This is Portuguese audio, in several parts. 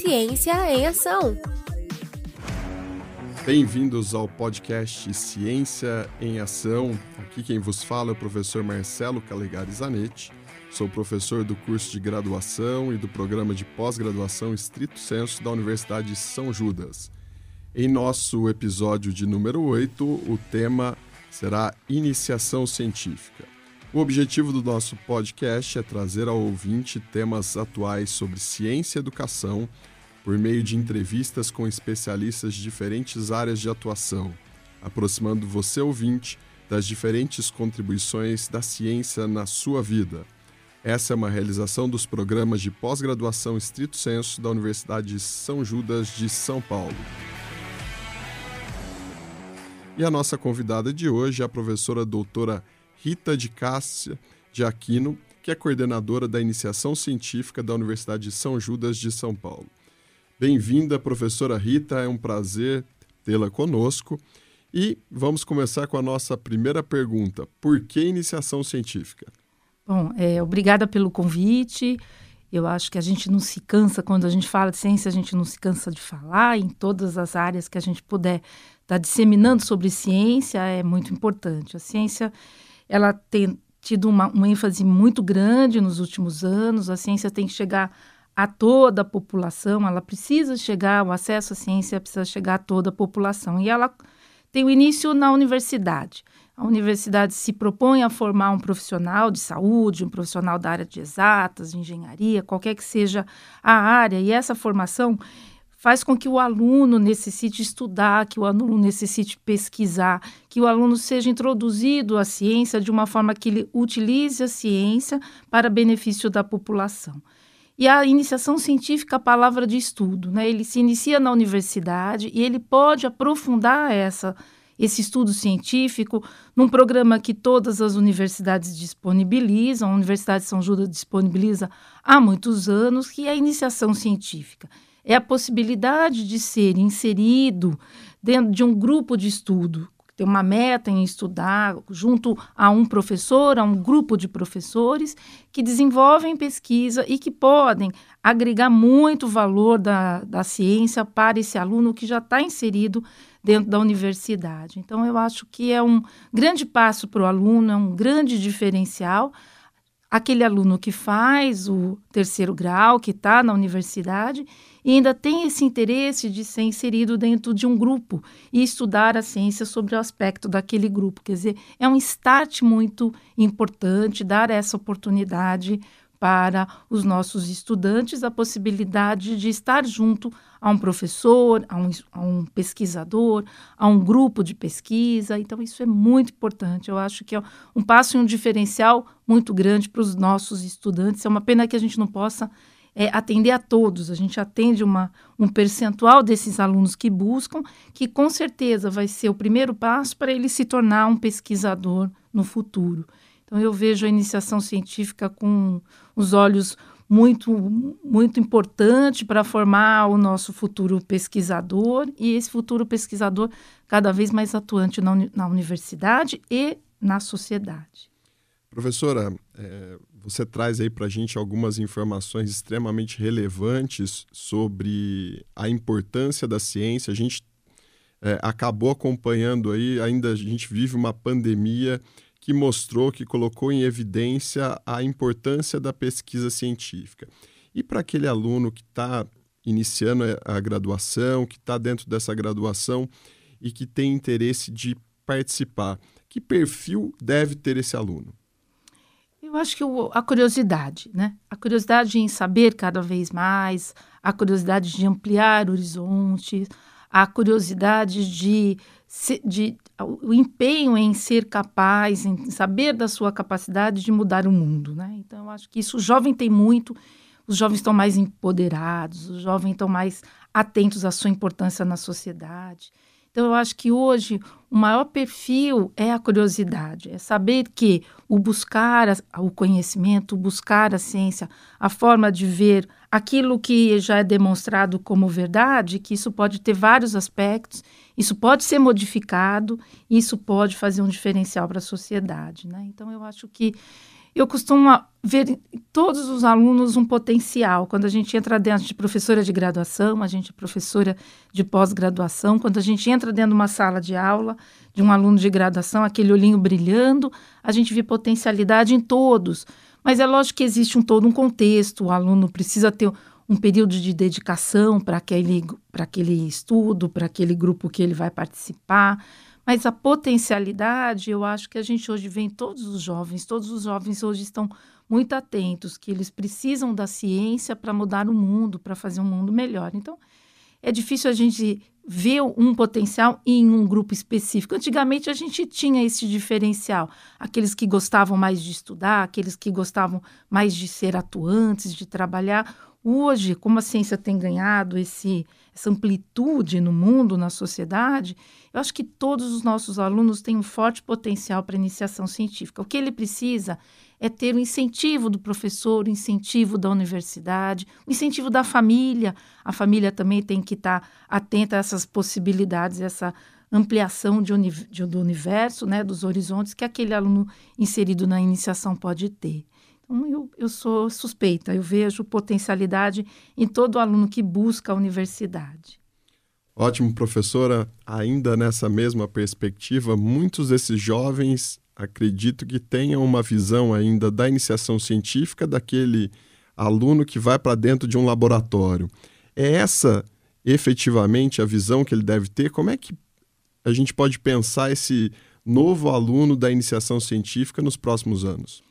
Ciência em Ação. Bem-vindos ao podcast Ciência em Ação. Aqui quem vos fala é o professor Marcelo Calegari Zanetti. Sou professor do curso de graduação e do programa de pós-graduação Estrito Senso da Universidade de São Judas. Em nosso episódio de número 8, o tema será Iniciação Científica. O objetivo do nosso podcast é trazer ao ouvinte temas atuais sobre ciência e educação por meio de entrevistas com especialistas de diferentes áreas de atuação, aproximando você, ouvinte, das diferentes contribuições da ciência na sua vida. Essa é uma realização dos programas de pós-graduação estrito senso da Universidade de São Judas de São Paulo. E a nossa convidada de hoje é a professora doutora Rita de Cássia de Aquino, que é coordenadora da Iniciação Científica da Universidade de São Judas de São Paulo. Bem-vinda, professora Rita, é um prazer tê-la conosco. E vamos começar com a nossa primeira pergunta: por que iniciação científica? Bom, é, obrigada pelo convite. Eu acho que a gente não se cansa, quando a gente fala de ciência, a gente não se cansa de falar em todas as áreas que a gente puder estar tá disseminando sobre ciência, é muito importante. A ciência ela tem tido uma, uma ênfase muito grande nos últimos anos. A ciência tem que chegar a toda a população, ela precisa chegar, o acesso à ciência precisa chegar a toda a população. E ela tem o início na universidade. A universidade se propõe a formar um profissional de saúde, um profissional da área de exatas, de engenharia, qualquer que seja a área, e essa formação faz com que o aluno necessite estudar, que o aluno necessite pesquisar, que o aluno seja introduzido à ciência de uma forma que ele utilize a ciência para benefício da população. E a iniciação científica, a palavra de estudo, né? Ele se inicia na universidade e ele pode aprofundar essa esse estudo científico num programa que todas as universidades disponibilizam, a Universidade de São Judas disponibiliza há muitos anos, que é a iniciação científica é a possibilidade de ser inserido dentro de um grupo de estudo, ter uma meta em estudar junto a um professor, a um grupo de professores que desenvolvem pesquisa e que podem agregar muito valor da, da ciência para esse aluno que já está inserido dentro da universidade. Então, eu acho que é um grande passo para o aluno, é um grande diferencial aquele aluno que faz o terceiro grau, que está na universidade, e ainda tem esse interesse de ser inserido dentro de um grupo e estudar a ciência sobre o aspecto daquele grupo. Quer dizer, é um start muito importante dar essa oportunidade para os nossos estudantes a possibilidade de estar junto a um professor, a um, a um, pesquisador, a um grupo de pesquisa. Então, isso é muito importante. Eu acho que é um passo e um diferencial muito grande para os nossos estudantes. É uma pena que a gente não possa é, atender a todos. A gente atende uma, um percentual desses alunos que buscam, que com certeza vai ser o primeiro passo para ele se tornar um pesquisador no futuro. Então, eu vejo a iniciação científica com os olhos muito, muito importante para formar o nosso futuro pesquisador e esse futuro pesquisador cada vez mais atuante na, na universidade e na sociedade. Professora, é, você traz aí para a gente algumas informações extremamente relevantes sobre a importância da ciência. A gente é, acabou acompanhando aí, ainda a gente vive uma pandemia que mostrou, que colocou em evidência a importância da pesquisa científica. E para aquele aluno que está iniciando a graduação, que está dentro dessa graduação e que tem interesse de participar, que perfil deve ter esse aluno? Eu acho que a curiosidade, né? A curiosidade em saber cada vez mais, a curiosidade de ampliar horizontes, a curiosidade de, de o empenho em ser capaz, em saber da sua capacidade de mudar o mundo, né? Então, eu acho que isso o jovem tem muito, os jovens estão mais empoderados, os jovens estão mais atentos à sua importância na sociedade. Então, eu acho que hoje o maior perfil é a curiosidade, é saber que o buscar o conhecimento, buscar a ciência, a forma de ver aquilo que já é demonstrado como verdade, que isso pode ter vários aspectos, isso pode ser modificado, isso pode fazer um diferencial para a sociedade. Né? Então, eu acho que Eu costumo ver em todos os alunos um potencial. Quando a gente entra dentro de professora de graduação, a gente é professora de pós-graduação, quando a gente entra dentro de uma sala de aula de um aluno de graduação, aquele olhinho brilhando, a gente vê potencialidade em todos. Mas é lógico que existe um todo um contexto, o aluno precisa ter um período de dedicação para aquele, aquele estudo, para aquele grupo que ele vai participar. Mas a potencialidade, eu acho que a gente hoje vê em todos os jovens, todos os jovens hoje estão muito atentos, que eles precisam da ciência para mudar o mundo, para fazer um mundo melhor. Então, é difícil a gente ver um potencial em um grupo específico. Antigamente a gente tinha esse diferencial, aqueles que gostavam mais de estudar, aqueles que gostavam mais de ser atuantes, de trabalhar. Hoje, como a ciência tem ganhado esse, essa amplitude no mundo, na sociedade, eu acho que todos os nossos alunos têm um forte potencial para iniciação científica. O que ele precisa é ter o incentivo do professor, o incentivo da universidade, o incentivo da família. A família também tem que estar atenta a essas possibilidades, essa ampliação de, de, do universo, né, dos horizontes que aquele aluno inserido na iniciação pode ter. Então, eu, eu sou suspeita, eu vejo potencialidade em todo aluno que busca a universidade. Ótimo, professora. Ainda nessa mesma perspectiva, muitos desses jovens acredito que tenham uma visão ainda da iniciação científica daquele aluno que vai para dentro de um laboratório. É essa efetivamente a visão que ele deve ter? Como é que a gente pode pensar esse novo aluno da iniciação científica nos próximos anos?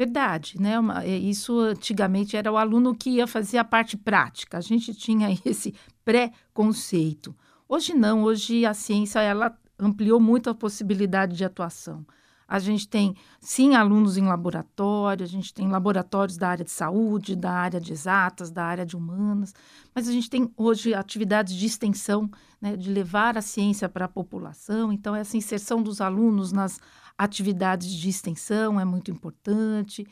Verdade, né? Uma, é, isso antigamente era o aluno que ia fazer a parte prática. A gente tinha esse pré-conceito. Hoje não, hoje a ciência ela ampliou muito a possibilidade de atuação. A gente tem, sim, alunos em laboratório, a gente tem laboratórios da área de saúde, da área de exatas, da área de humanas, mas a gente tem hoje atividades de extensão, né, de levar a ciência para a população. Então, essa inserção dos alunos nas atividades de extensão é muito importante.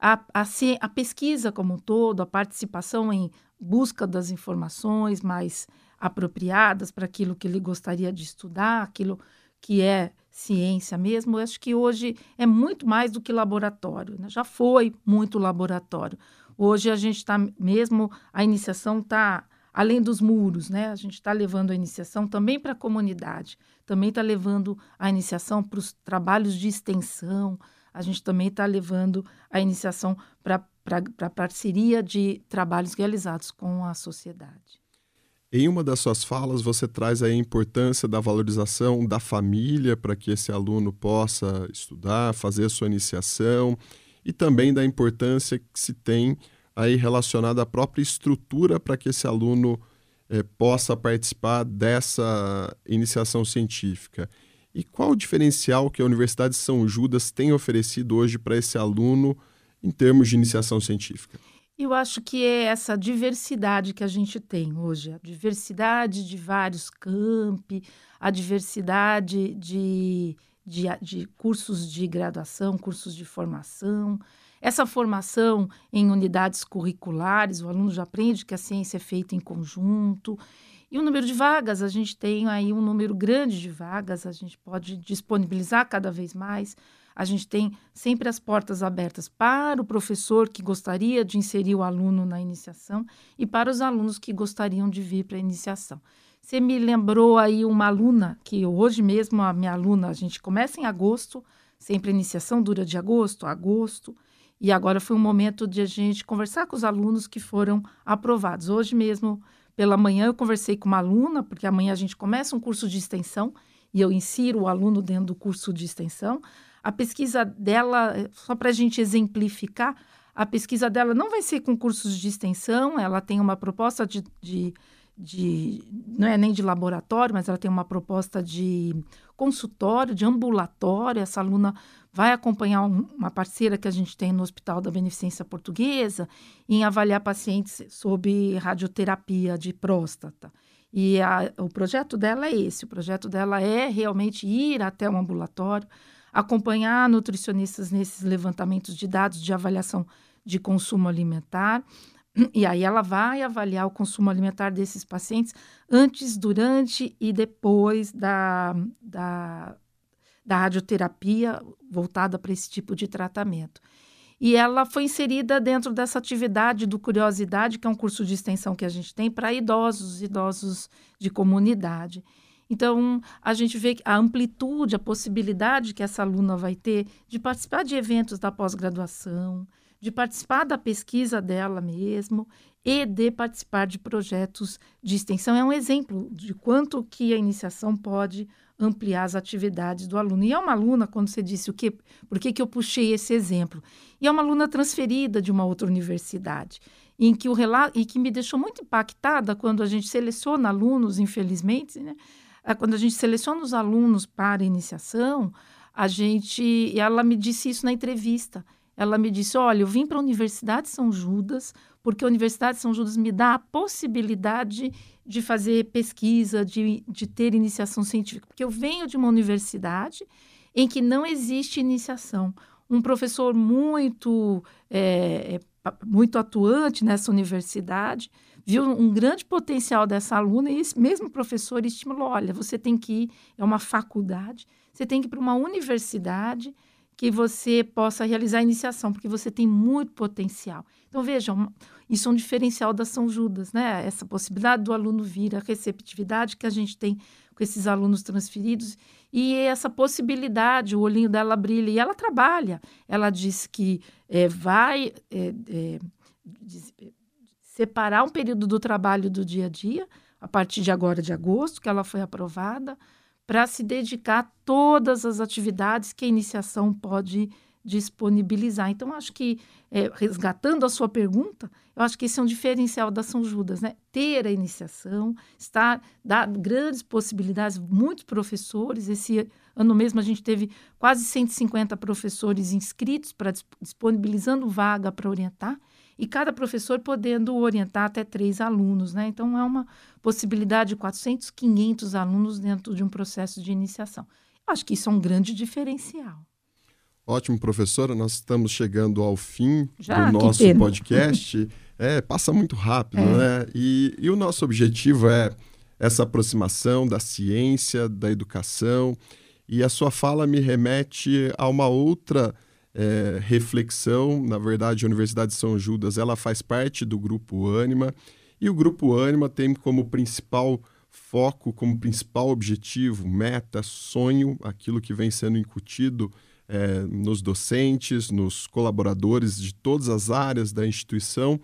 A, a, a, pesquisa como um todo, a participação em busca das informações mais apropriadas para aquilo que ele gostaria de estudar, aquilo que é ciência mesmo, eu acho que hoje é muito mais do que laboratório. Né? Já foi muito laboratório. Hoje a gente está mesmo, a iniciação está além dos muros, né? A gente está levando a iniciação também para a comunidade, também está levando a iniciação para os trabalhos de extensão, a gente também está levando a iniciação para a parceria de trabalhos realizados com a sociedade. Em uma das suas falas, você traz a importância da valorização da família para que esse aluno possa estudar, fazer a sua iniciação, e também da importância que se tem aí relacionada à própria estrutura para que esse aluno eh, possa participar dessa iniciação científica. E qual o diferencial que a Universidade de São Judas tem oferecido hoje para esse aluno em termos de iniciação científica? Eu acho que é essa diversidade que a gente tem hoje, a diversidade de vários campi, a diversidade de, de, de cursos de graduação, cursos de formação, essa formação em unidades curriculares, o aluno já aprende que a ciência é feita em conjunto. E o número de vagas, a gente tem aí um número grande de vagas, a gente pode disponibilizar cada vez mais. A gente tem sempre as portas abertas para o professor que gostaria de inserir o aluno na iniciação e para os alunos que gostariam de vir para a iniciação. Você me lembrou aí uma aluna, que hoje mesmo a minha aluna, a gente começa em agosto, sempre a iniciação dura de agosto a agosto. E agora foi um momento de a gente conversar com os alunos que foram aprovados. Hoje mesmo, pela manhã, eu conversei com uma aluna, porque amanhã a gente começa um curso de extensão e eu insiro o aluno dentro do curso de extensão. A pesquisa dela, só para a gente exemplificar, a pesquisa dela não vai ser com cursos de extensão, ela tem uma proposta de, de, de, não é nem de laboratório, mas ela tem uma proposta de consultório, de ambulatório. Essa aluna vai acompanhar um, uma parceira que a gente tem no Hospital da Beneficência Portuguesa em avaliar pacientes sob radioterapia de próstata. E a, o projeto dela é esse: o projeto dela é realmente ir até o ambulatório, acompanhar nutricionistas nesses levantamentos de dados de avaliação de consumo alimentar. E aí ela vai avaliar o consumo alimentar desses pacientes antes, durante e depois da, da da radioterapia voltada para esse tipo de tratamento. E ela foi inserida dentro dessa atividade do Curiosidade, que é um curso de extensão que a gente tem para idosos, idosos de comunidade. Então, a gente vê a amplitude, a possibilidade que essa aluna vai ter de participar de eventos da pós-graduação, de participar da pesquisa dela mesmo e de participar de projetos de extensão. É um exemplo de quanto que a iniciação pode ampliar as atividades do aluno. E é uma aluna, quando você disse o que, por que, que eu puxei esse exemplo? E é uma aluna transferida de uma outra universidade, em que o relato, e que me deixou muito impactada quando a gente seleciona alunos, infelizmente, né? É, quando a gente seleciona os alunos para iniciação, a gente, ela me disse isso na entrevista. Ela me disse: Olha, eu vim para a Universidade São Judas, porque a Universidade São Judas me dá a possibilidade de fazer pesquisa, de, de ter iniciação científica. Porque eu venho de uma universidade em que não existe iniciação. Um professor muito, é, é muito atuante nessa universidade viu um grande potencial dessa aluna e esse mesmo professor estimulou: olha, você tem que ir, é uma faculdade, você tem que ir para uma universidade que você possa realizar a iniciação, porque você tem muito potencial. Então, vejam, isso é um diferencial da São Judas, né? Essa possibilidade do aluno vir, a receptividade que a gente tem com esses alunos transferidos e essa possibilidade, o olhinho dela brilha e ela trabalha. Ela diz que é, vai é, é, separar um período do trabalho do dia a dia, a partir de agora de agosto, que ela foi aprovada, para se dedicar a todas as atividades que a iniciação pode disponibilizar. Então, acho que, é, resgatando a sua pergunta, eu acho que esse é um diferencial da São Judas, né? Ter a iniciação, estar, dar grandes possibilidades, muitos professores. Esse ano mesmo a gente teve quase 150 professores inscritos para disponibilizando vaga para orientar e cada professor podendo orientar até três alunos, né? Então, é uma possibilidade de 400, 500 alunos dentro de um processo de iniciação. Eu acho que isso é um grande diferencial. Ótimo, professora. Nós estamos chegando ao fim Já? do nosso podcast. É, passa muito rápido, é. né? E, e o nosso objetivo é essa aproximação da ciência, da educação. E a sua fala me remete a uma outra é, reflexão. Na verdade, a Universidade de São Judas ela faz parte do Grupo Ânima e o Grupo Ânima tem como principal foco, como principal objetivo, meta, sonho, aquilo que vem sendo incutido é, nos docentes, nos colaboradores de todas as áreas da instituição,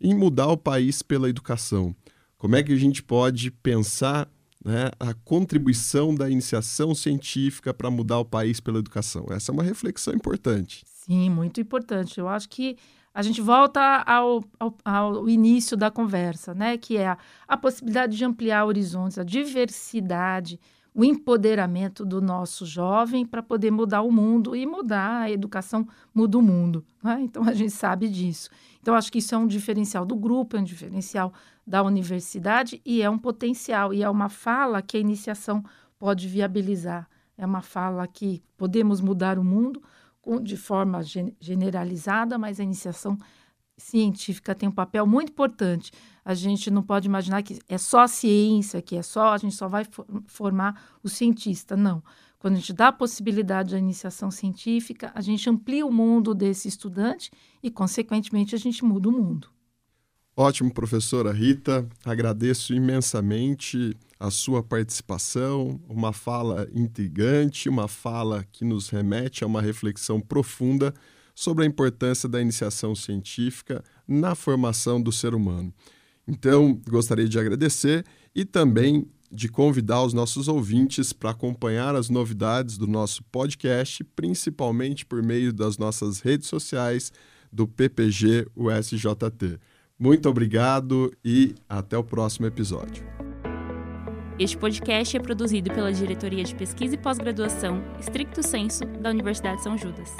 em mudar o país pela educação. Como é que a gente pode pensar né, a contribuição da iniciação científica para mudar o país pela educação. Essa é uma reflexão importante. Sim, muito importante. Eu acho que a gente volta ao, ao, ao início da conversa, né, que é a, a possibilidade de ampliar horizontes, a diversidade, o empoderamento do nosso jovem para poder mudar o mundo e mudar a educação muda o mundo. Né? Então a gente sabe disso. Então acho que isso é um diferencial do grupo, é um diferencial da universidade e é um potencial e é uma fala que a iniciação pode viabilizar. É uma fala que podemos mudar o mundo de forma generalizada, mas a iniciação científica tem um papel muito importante. A gente não pode imaginar que é só a ciência, que é só a gente só vai formar o cientista. Não. Quando a gente dá a possibilidade da iniciação científica, a gente amplia o mundo desse estudante e, consequentemente, a gente muda o mundo. Ótimo, professora Rita. Agradeço imensamente a sua participação, uma fala intrigante, uma fala que nos remete a uma reflexão profunda sobre a importância da iniciação científica na formação do ser humano. Então, gostaria de agradecer e também de convidar os nossos ouvintes para acompanhar as novidades do nosso podcast, principalmente por meio das nossas redes sociais do PPG USJT. Muito obrigado e até o próximo episódio. Este podcast é produzido pela Diretoria de Pesquisa e Pós-Graduação, Stricto Senso, da Universidade de São Judas.